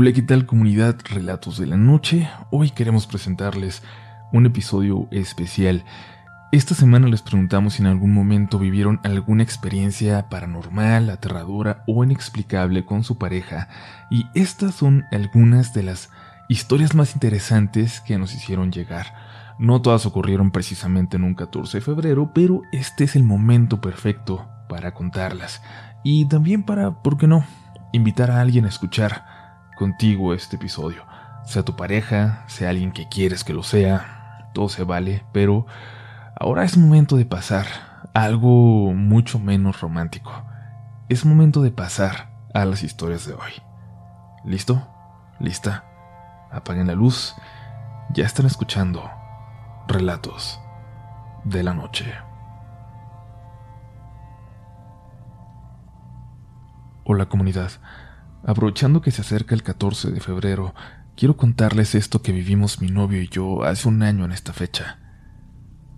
Hola, ¿qué tal comunidad Relatos de la Noche? Hoy queremos presentarles un episodio especial. Esta semana les preguntamos si en algún momento vivieron alguna experiencia paranormal, aterradora o inexplicable con su pareja, y estas son algunas de las historias más interesantes que nos hicieron llegar. No todas ocurrieron precisamente en un 14 de febrero, pero este es el momento perfecto para contarlas. Y también para, ¿por qué no?, invitar a alguien a escuchar contigo este episodio. Sea tu pareja, sea alguien que quieres que lo sea, todo se vale, pero ahora es momento de pasar a algo mucho menos romántico. Es momento de pasar a las historias de hoy. ¿Listo? ¿Lista? Apaguen la luz. Ya están escuchando relatos de la noche. Hola comunidad. Aprovechando que se acerca el 14 de febrero, quiero contarles esto que vivimos mi novio y yo hace un año en esta fecha.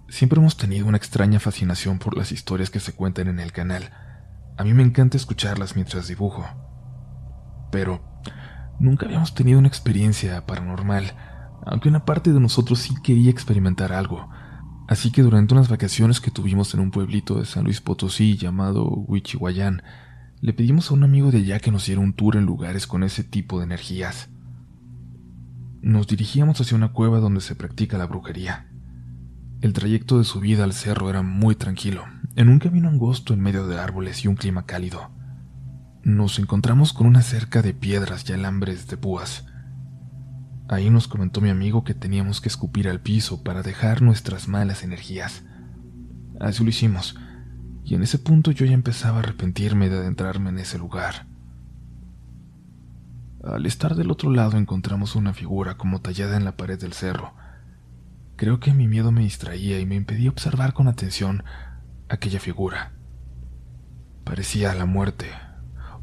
Siempre hemos tenido una extraña fascinación por las historias que se cuentan en el canal. A mí me encanta escucharlas mientras dibujo. Pero nunca habíamos tenido una experiencia paranormal, aunque una parte de nosotros sí quería experimentar algo. Así que durante unas vacaciones que tuvimos en un pueblito de San Luis Potosí llamado Huichihuayán, le pedimos a un amigo de allá que nos diera un tour en lugares con ese tipo de energías. Nos dirigíamos hacia una cueva donde se practica la brujería. El trayecto de subida al cerro era muy tranquilo, en un camino angosto en medio de árboles y un clima cálido. Nos encontramos con una cerca de piedras y alambres de púas. Ahí nos comentó mi amigo que teníamos que escupir al piso para dejar nuestras malas energías. Así lo hicimos, y en ese punto yo ya empezaba a arrepentirme de adentrarme en ese lugar. Al estar del otro lado encontramos una figura como tallada en la pared del cerro. Creo que mi miedo me distraía y me impedía observar con atención aquella figura. Parecía la muerte,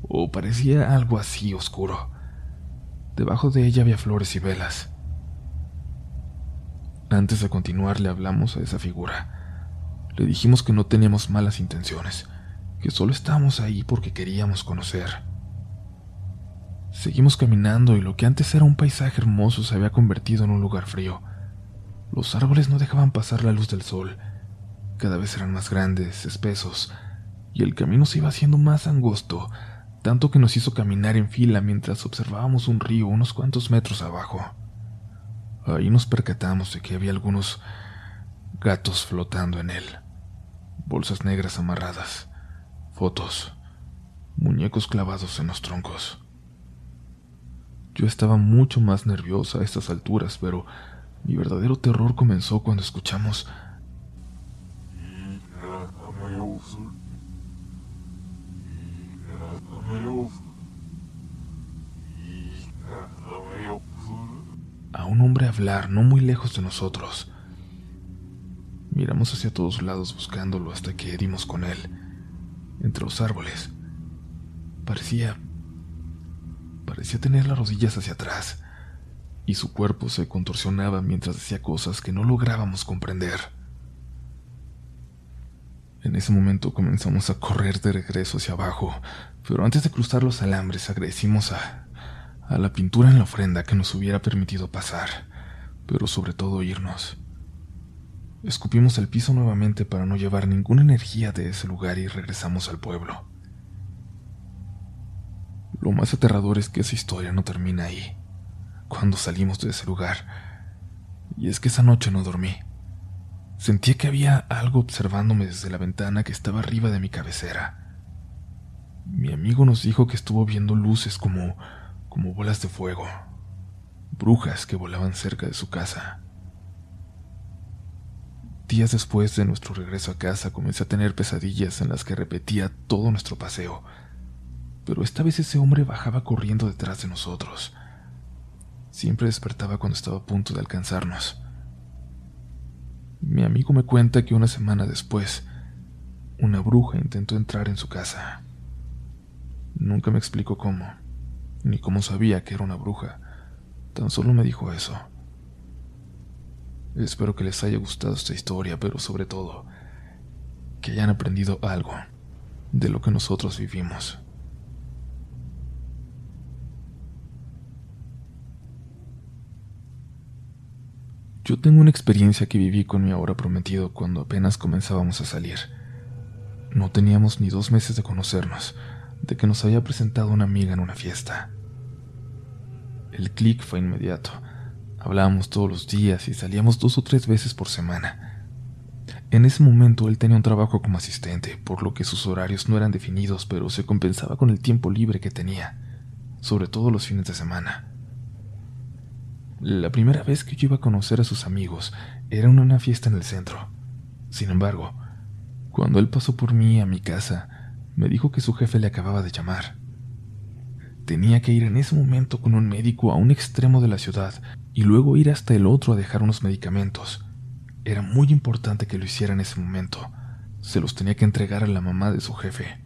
o parecía algo así oscuro. Debajo de ella había flores y velas. Antes de continuar le hablamos a esa figura. Le dijimos que no teníamos malas intenciones, que solo estábamos ahí porque queríamos conocer. Seguimos caminando y lo que antes era un paisaje hermoso se había convertido en un lugar frío. Los árboles no dejaban pasar la luz del sol. Cada vez eran más grandes, espesos, y el camino se iba haciendo más angosto, tanto que nos hizo caminar en fila mientras observábamos un río unos cuantos metros abajo. Ahí nos percatamos de que había algunos gatos flotando en él bolsas negras amarradas, fotos, muñecos clavados en los troncos. Yo estaba mucho más nerviosa a estas alturas, pero mi verdadero terror comenzó cuando escuchamos a un hombre hablar no muy lejos de nosotros. Miramos hacia todos lados buscándolo hasta que dimos con él, entre los árboles. Parecía... parecía tener las rodillas hacia atrás, y su cuerpo se contorsionaba mientras decía cosas que no lográbamos comprender. En ese momento comenzamos a correr de regreso hacia abajo, pero antes de cruzar los alambres agradecimos a, a la pintura en la ofrenda que nos hubiera permitido pasar, pero sobre todo irnos. Escupimos el piso nuevamente para no llevar ninguna energía de ese lugar y regresamos al pueblo. Lo más aterrador es que esa historia no termina ahí, cuando salimos de ese lugar. Y es que esa noche no dormí. Sentía que había algo observándome desde la ventana que estaba arriba de mi cabecera. Mi amigo nos dijo que estuvo viendo luces como como bolas de fuego, brujas que volaban cerca de su casa. Días después de nuestro regreso a casa comencé a tener pesadillas en las que repetía todo nuestro paseo, pero esta vez ese hombre bajaba corriendo detrás de nosotros. Siempre despertaba cuando estaba a punto de alcanzarnos. Mi amigo me cuenta que una semana después, una bruja intentó entrar en su casa. Nunca me explicó cómo, ni cómo sabía que era una bruja. Tan solo me dijo eso. Espero que les haya gustado esta historia, pero sobre todo, que hayan aprendido algo de lo que nosotros vivimos. Yo tengo una experiencia que viví con mi ahora prometido cuando apenas comenzábamos a salir. No teníamos ni dos meses de conocernos, de que nos había presentado una amiga en una fiesta. El clic fue inmediato Hablábamos todos los días y salíamos dos o tres veces por semana. En ese momento él tenía un trabajo como asistente, por lo que sus horarios no eran definidos, pero se compensaba con el tiempo libre que tenía, sobre todo los fines de semana. La primera vez que yo iba a conocer a sus amigos era en una fiesta en el centro. Sin embargo, cuando él pasó por mí a mi casa, me dijo que su jefe le acababa de llamar. Tenía que ir en ese momento con un médico a un extremo de la ciudad y luego ir hasta el otro a dejar unos medicamentos. Era muy importante que lo hiciera en ese momento. Se los tenía que entregar a la mamá de su jefe.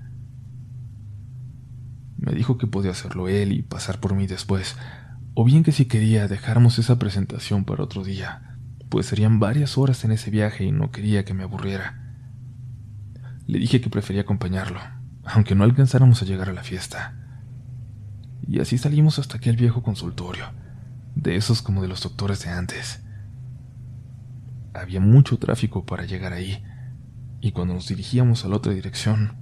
Me dijo que podía hacerlo él y pasar por mí después, o bien que si quería dejáramos esa presentación para otro día, pues serían varias horas en ese viaje y no quería que me aburriera. Le dije que prefería acompañarlo, aunque no alcanzáramos a llegar a la fiesta y así salimos hasta aquel viejo consultorio, de esos como de los doctores de antes. Había mucho tráfico para llegar ahí, y cuando nos dirigíamos a la otra dirección,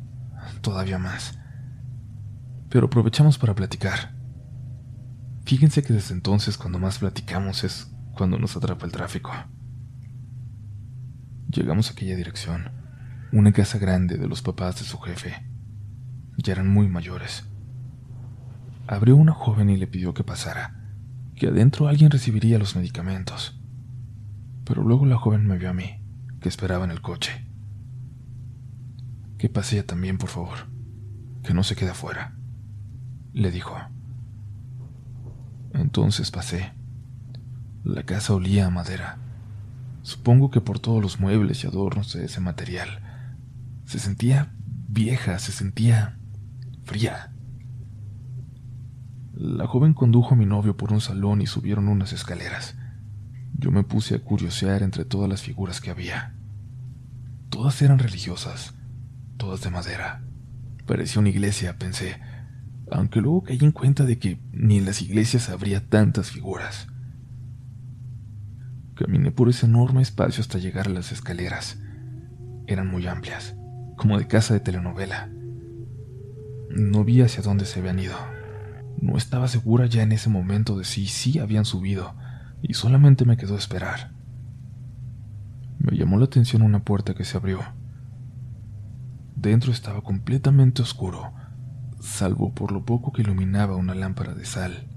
todavía más. Pero aprovechamos para platicar. Fíjense que desde entonces cuando más platicamos es cuando nos atrapa el tráfico. Llegamos a aquella dirección, una casa grande de los papás de su jefe. Ya eran muy mayores abrió una joven y le pidió que pasara, que adentro alguien recibiría los medicamentos. Pero luego la joven me vio a mí, que esperaba en el coche. Que pase ella también, por favor, que no se quede afuera, le dijo. Entonces pasé. La casa olía a madera. Supongo que por todos los muebles y adornos de ese material. Se sentía vieja, se sentía fría. La joven condujo a mi novio por un salón y subieron unas escaleras. Yo me puse a curiosear entre todas las figuras que había. Todas eran religiosas, todas de madera. Parecía una iglesia, pensé, aunque luego caí en cuenta de que ni en las iglesias habría tantas figuras. Caminé por ese enorme espacio hasta llegar a las escaleras. Eran muy amplias, como de casa de telenovela. No vi hacia dónde se habían ido. No estaba segura ya en ese momento de si sí habían subido, y solamente me quedó esperar. Me llamó la atención una puerta que se abrió. Dentro estaba completamente oscuro, salvo por lo poco que iluminaba una lámpara de sal.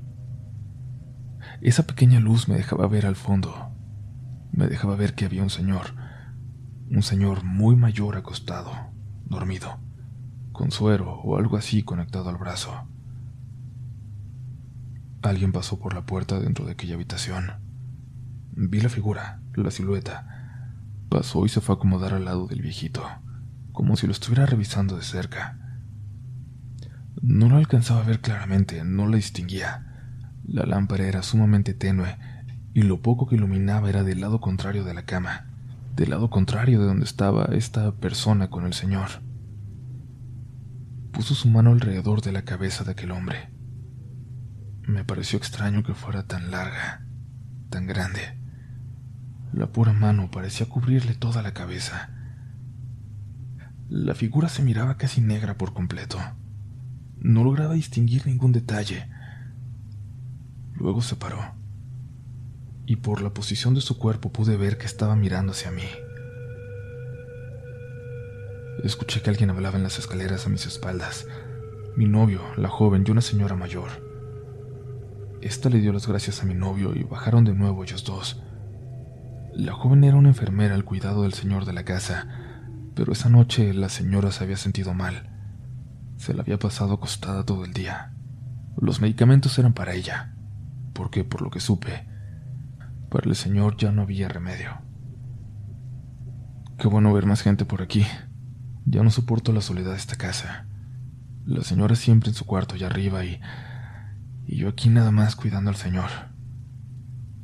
Esa pequeña luz me dejaba ver al fondo. Me dejaba ver que había un señor, un señor muy mayor acostado, dormido, con suero o algo así conectado al brazo. Alguien pasó por la puerta dentro de aquella habitación. Vi la figura, la silueta. Pasó y se fue a acomodar al lado del viejito, como si lo estuviera revisando de cerca. No lo alcanzaba a ver claramente, no la distinguía. La lámpara era sumamente tenue y lo poco que iluminaba era del lado contrario de la cama, del lado contrario de donde estaba esta persona con el señor. Puso su mano alrededor de la cabeza de aquel hombre me pareció extraño que fuera tan larga, tan grande. La pura mano parecía cubrirle toda la cabeza. La figura se miraba casi negra por completo. No lograba distinguir ningún detalle. Luego se paró, y por la posición de su cuerpo pude ver que estaba mirando hacia mí. Escuché que alguien hablaba en las escaleras a mis espaldas. Mi novio, la joven y una señora mayor. Esta le dio las gracias a mi novio y bajaron de nuevo ellos dos. La joven era una enfermera al cuidado del señor de la casa, pero esa noche la señora se había sentido mal. Se la había pasado acostada todo el día. Los medicamentos eran para ella, porque por lo que supe, para el señor ya no había remedio. Qué bueno ver más gente por aquí. Ya no soporto la soledad de esta casa. La señora siempre en su cuarto allá arriba y y yo aquí nada más cuidando al señor,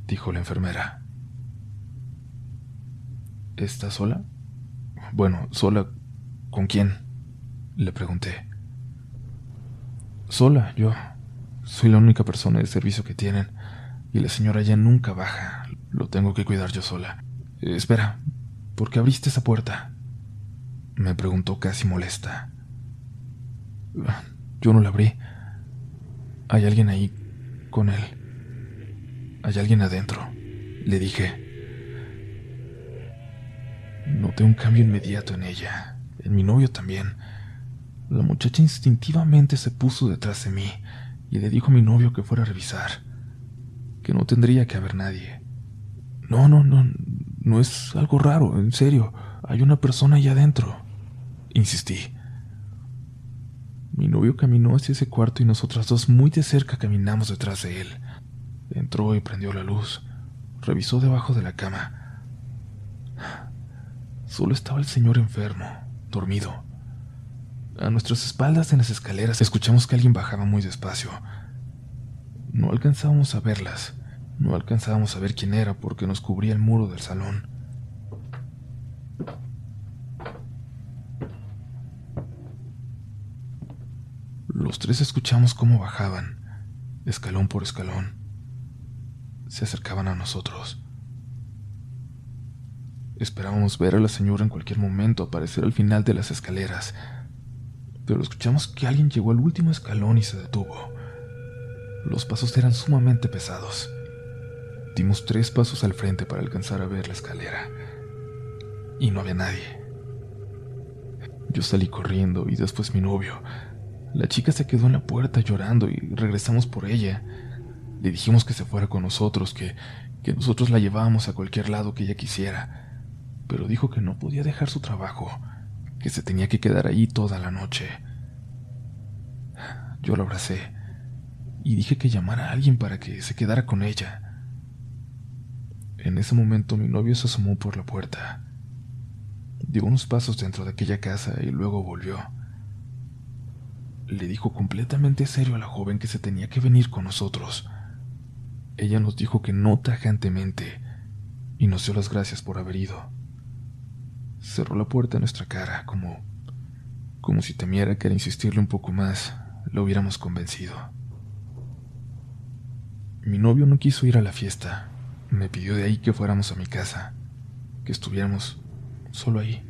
dijo la enfermera. ¿Está sola? Bueno, sola. ¿Con quién? Le pregunté. Sola, yo. Soy la única persona de servicio que tienen, y la señora ya nunca baja. Lo tengo que cuidar yo sola. espera, ¿por qué abriste esa puerta? Me preguntó casi molesta. Yo no la abrí. Hay alguien ahí con él. Hay alguien adentro, le dije. Noté un cambio inmediato en ella, en mi novio también. La muchacha instintivamente se puso detrás de mí y le dijo a mi novio que fuera a revisar, que no tendría que haber nadie. No, no, no, no es algo raro, en serio, hay una persona allá adentro, insistí. Mi novio caminó hacia ese cuarto y nosotras dos muy de cerca caminamos detrás de él. Entró y prendió la luz. Revisó debajo de la cama. Solo estaba el señor enfermo, dormido. A nuestras espaldas en las escaleras escuchamos que alguien bajaba muy despacio. No alcanzábamos a verlas, no alcanzábamos a ver quién era porque nos cubría el muro del salón. Los tres escuchamos cómo bajaban, escalón por escalón. Se acercaban a nosotros. Esperábamos ver a la señora en cualquier momento aparecer al final de las escaleras, pero escuchamos que alguien llegó al último escalón y se detuvo. Los pasos eran sumamente pesados. Dimos tres pasos al frente para alcanzar a ver la escalera. Y no había nadie. Yo salí corriendo y después mi novio. La chica se quedó en la puerta llorando y regresamos por ella. Le dijimos que se fuera con nosotros, que, que nosotros la llevábamos a cualquier lado que ella quisiera. Pero dijo que no podía dejar su trabajo que se tenía que quedar allí toda la noche. Yo lo abracé y dije que llamara a alguien para que se quedara con ella. En ese momento mi novio se asomó por la puerta. Dio unos pasos dentro de aquella casa y luego volvió. Le dijo completamente serio a la joven que se tenía que venir con nosotros. Ella nos dijo que no tajantemente y nos dio las gracias por haber ido cerró la puerta en nuestra cara, como, como si temiera que al insistirle un poco más lo hubiéramos convencido. Mi novio no quiso ir a la fiesta. Me pidió de ahí que fuéramos a mi casa, que estuviéramos solo ahí.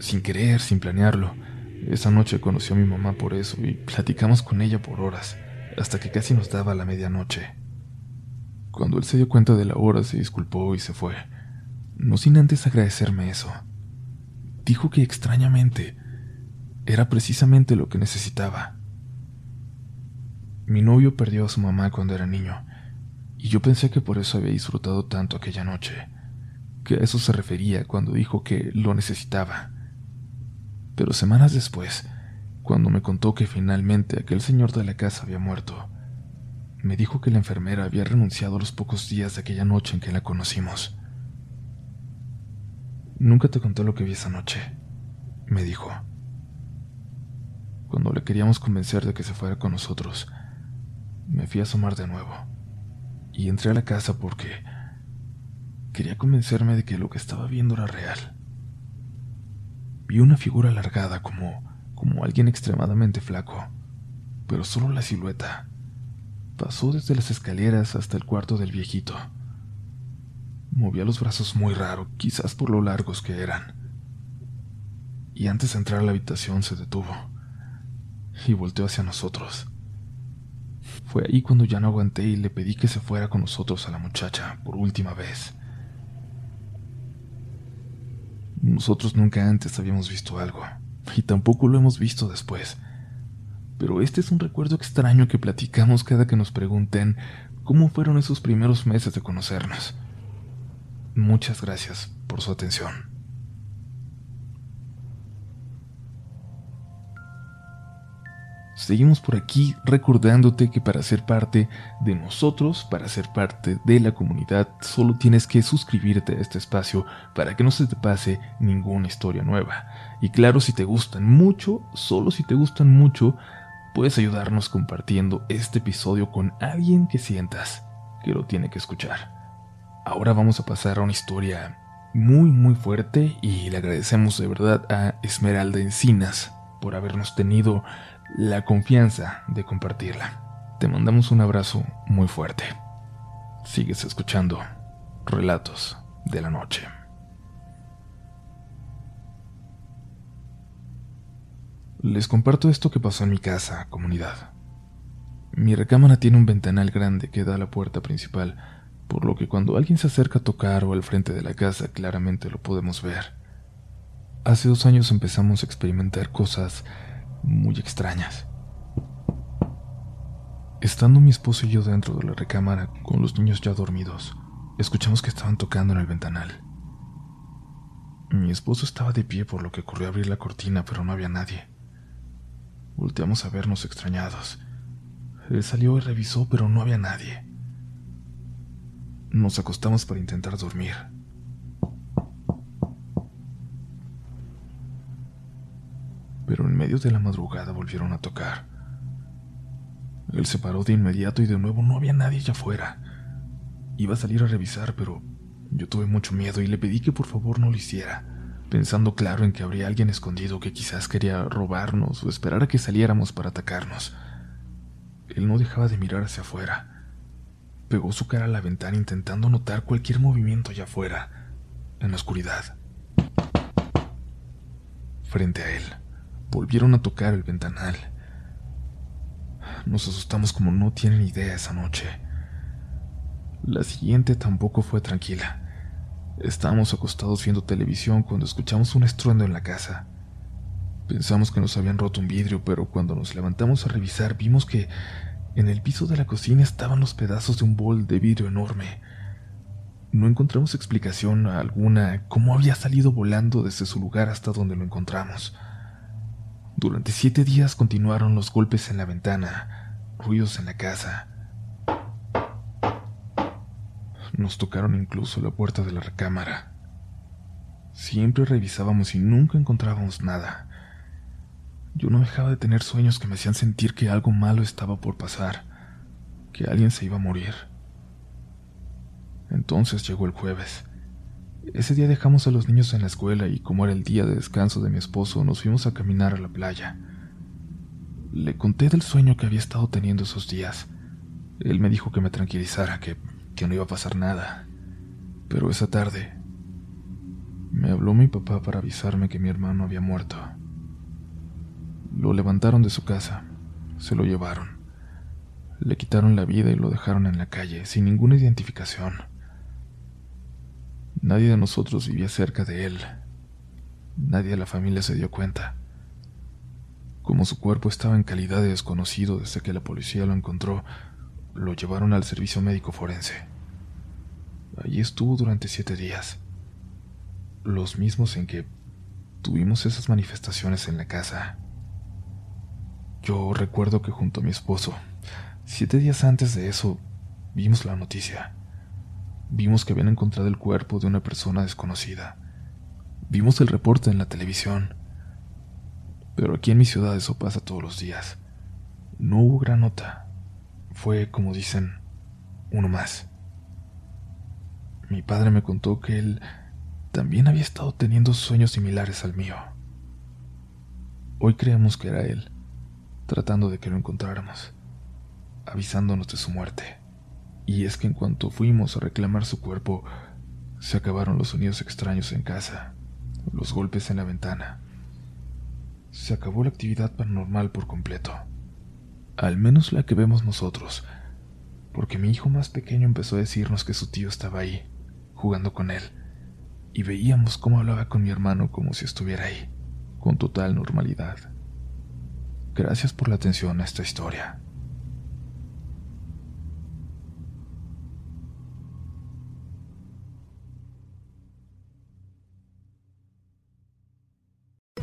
Sin querer, sin planearlo, esa noche conoció a mi mamá por eso y platicamos con ella por horas, hasta que casi nos daba la medianoche. Cuando él se dio cuenta de la hora, se disculpó y se fue no sin antes agradecerme eso. Dijo que extrañamente era precisamente lo que necesitaba. Mi novio perdió a su mamá cuando era niño, y yo pensé que por eso había disfrutado tanto aquella noche, que a eso se refería cuando dijo que lo necesitaba. Pero semanas después, cuando me contó que finalmente aquel señor de la casa había muerto, me dijo que la enfermera había renunciado a los pocos días de aquella noche en que la conocimos. Nunca te conté lo que vi esa noche, me dijo. Cuando le queríamos convencer de que se fuera con nosotros, me fui a asomar de nuevo y entré a la casa porque quería convencerme de que lo que estaba viendo era real. Vi una figura alargada como como alguien extremadamente flaco, pero solo la silueta. Pasó desde las escaleras hasta el cuarto del viejito. Movía los brazos muy raro, quizás por lo largos que eran. Y antes de entrar a la habitación se detuvo y volteó hacia nosotros. Fue ahí cuando ya no aguanté y le pedí que se fuera con nosotros a la muchacha por última vez. Nosotros nunca antes habíamos visto algo, y tampoco lo hemos visto después. Pero este es un recuerdo extraño que platicamos cada que nos pregunten cómo fueron esos primeros meses de conocernos. Muchas gracias por su atención. Seguimos por aquí recordándote que para ser parte de nosotros, para ser parte de la comunidad, solo tienes que suscribirte a este espacio para que no se te pase ninguna historia nueva. Y claro, si te gustan mucho, solo si te gustan mucho, puedes ayudarnos compartiendo este episodio con alguien que sientas que lo tiene que escuchar. Ahora vamos a pasar a una historia muy muy fuerte y le agradecemos de verdad a Esmeralda Encinas por habernos tenido la confianza de compartirla. Te mandamos un abrazo muy fuerte. Sigues escuchando Relatos de la Noche. Les comparto esto que pasó en mi casa, comunidad. Mi recámara tiene un ventanal grande que da a la puerta principal, por lo que cuando alguien se acerca a tocar o al frente de la casa claramente lo podemos ver. Hace dos años empezamos a experimentar cosas muy extrañas. Estando mi esposo y yo dentro de la recámara con los niños ya dormidos, escuchamos que estaban tocando en el ventanal. Mi esposo estaba de pie por lo que corrió a abrir la cortina, pero no había nadie. Volteamos a vernos extrañados. Él salió y revisó, pero no había nadie. Nos acostamos para intentar dormir. Pero en medio de la madrugada volvieron a tocar. Él se paró de inmediato y de nuevo no había nadie allá afuera. Iba a salir a revisar, pero yo tuve mucho miedo y le pedí que por favor no lo hiciera, pensando claro en que habría alguien escondido que quizás quería robarnos o esperar a que saliéramos para atacarnos. Él no dejaba de mirar hacia afuera. Pegó su cara a la ventana intentando notar cualquier movimiento allá afuera, en la oscuridad. Frente a él, volvieron a tocar el ventanal. Nos asustamos como no tienen idea esa noche. La siguiente tampoco fue tranquila. Estábamos acostados viendo televisión cuando escuchamos un estruendo en la casa. Pensamos que nos habían roto un vidrio, pero cuando nos levantamos a revisar vimos que en el piso de la cocina estaban los pedazos de un bol de vidrio enorme. No encontramos explicación alguna cómo había salido volando desde su lugar hasta donde lo encontramos. Durante siete días continuaron los golpes en la ventana, ruidos en la casa. Nos tocaron incluso la puerta de la recámara. Siempre revisábamos y nunca encontrábamos nada. Yo no dejaba de tener sueños que me hacían sentir que algo malo estaba por pasar, que alguien se iba a morir. Entonces llegó el jueves. Ese día dejamos a los niños en la escuela y como era el día de descanso de mi esposo, nos fuimos a caminar a la playa. Le conté del sueño que había estado teniendo esos días. Él me dijo que me tranquilizara, que, que no iba a pasar nada. Pero esa tarde me habló mi papá para avisarme que mi hermano había muerto. Lo levantaron de su casa, se lo llevaron. Le quitaron la vida y lo dejaron en la calle, sin ninguna identificación. Nadie de nosotros vivía cerca de él. Nadie de la familia se dio cuenta. Como su cuerpo estaba en calidad de desconocido desde que la policía lo encontró, lo llevaron al servicio médico forense. Allí estuvo durante siete días, los mismos en que tuvimos esas manifestaciones en la casa. Yo recuerdo que junto a mi esposo, siete días antes de eso, vimos la noticia. Vimos que habían encontrado el cuerpo de una persona desconocida. Vimos el reporte en la televisión. Pero aquí en mi ciudad eso pasa todos los días. No hubo gran nota. Fue, como dicen, uno más. Mi padre me contó que él también había estado teniendo sueños similares al mío. Hoy creemos que era él tratando de que lo encontráramos, avisándonos de su muerte. Y es que en cuanto fuimos a reclamar su cuerpo, se acabaron los sonidos extraños en casa, los golpes en la ventana. Se acabó la actividad paranormal por completo, al menos la que vemos nosotros, porque mi hijo más pequeño empezó a decirnos que su tío estaba ahí, jugando con él, y veíamos cómo hablaba con mi hermano como si estuviera ahí, con total normalidad. Gracias por la atención a esta historia.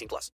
18 plus.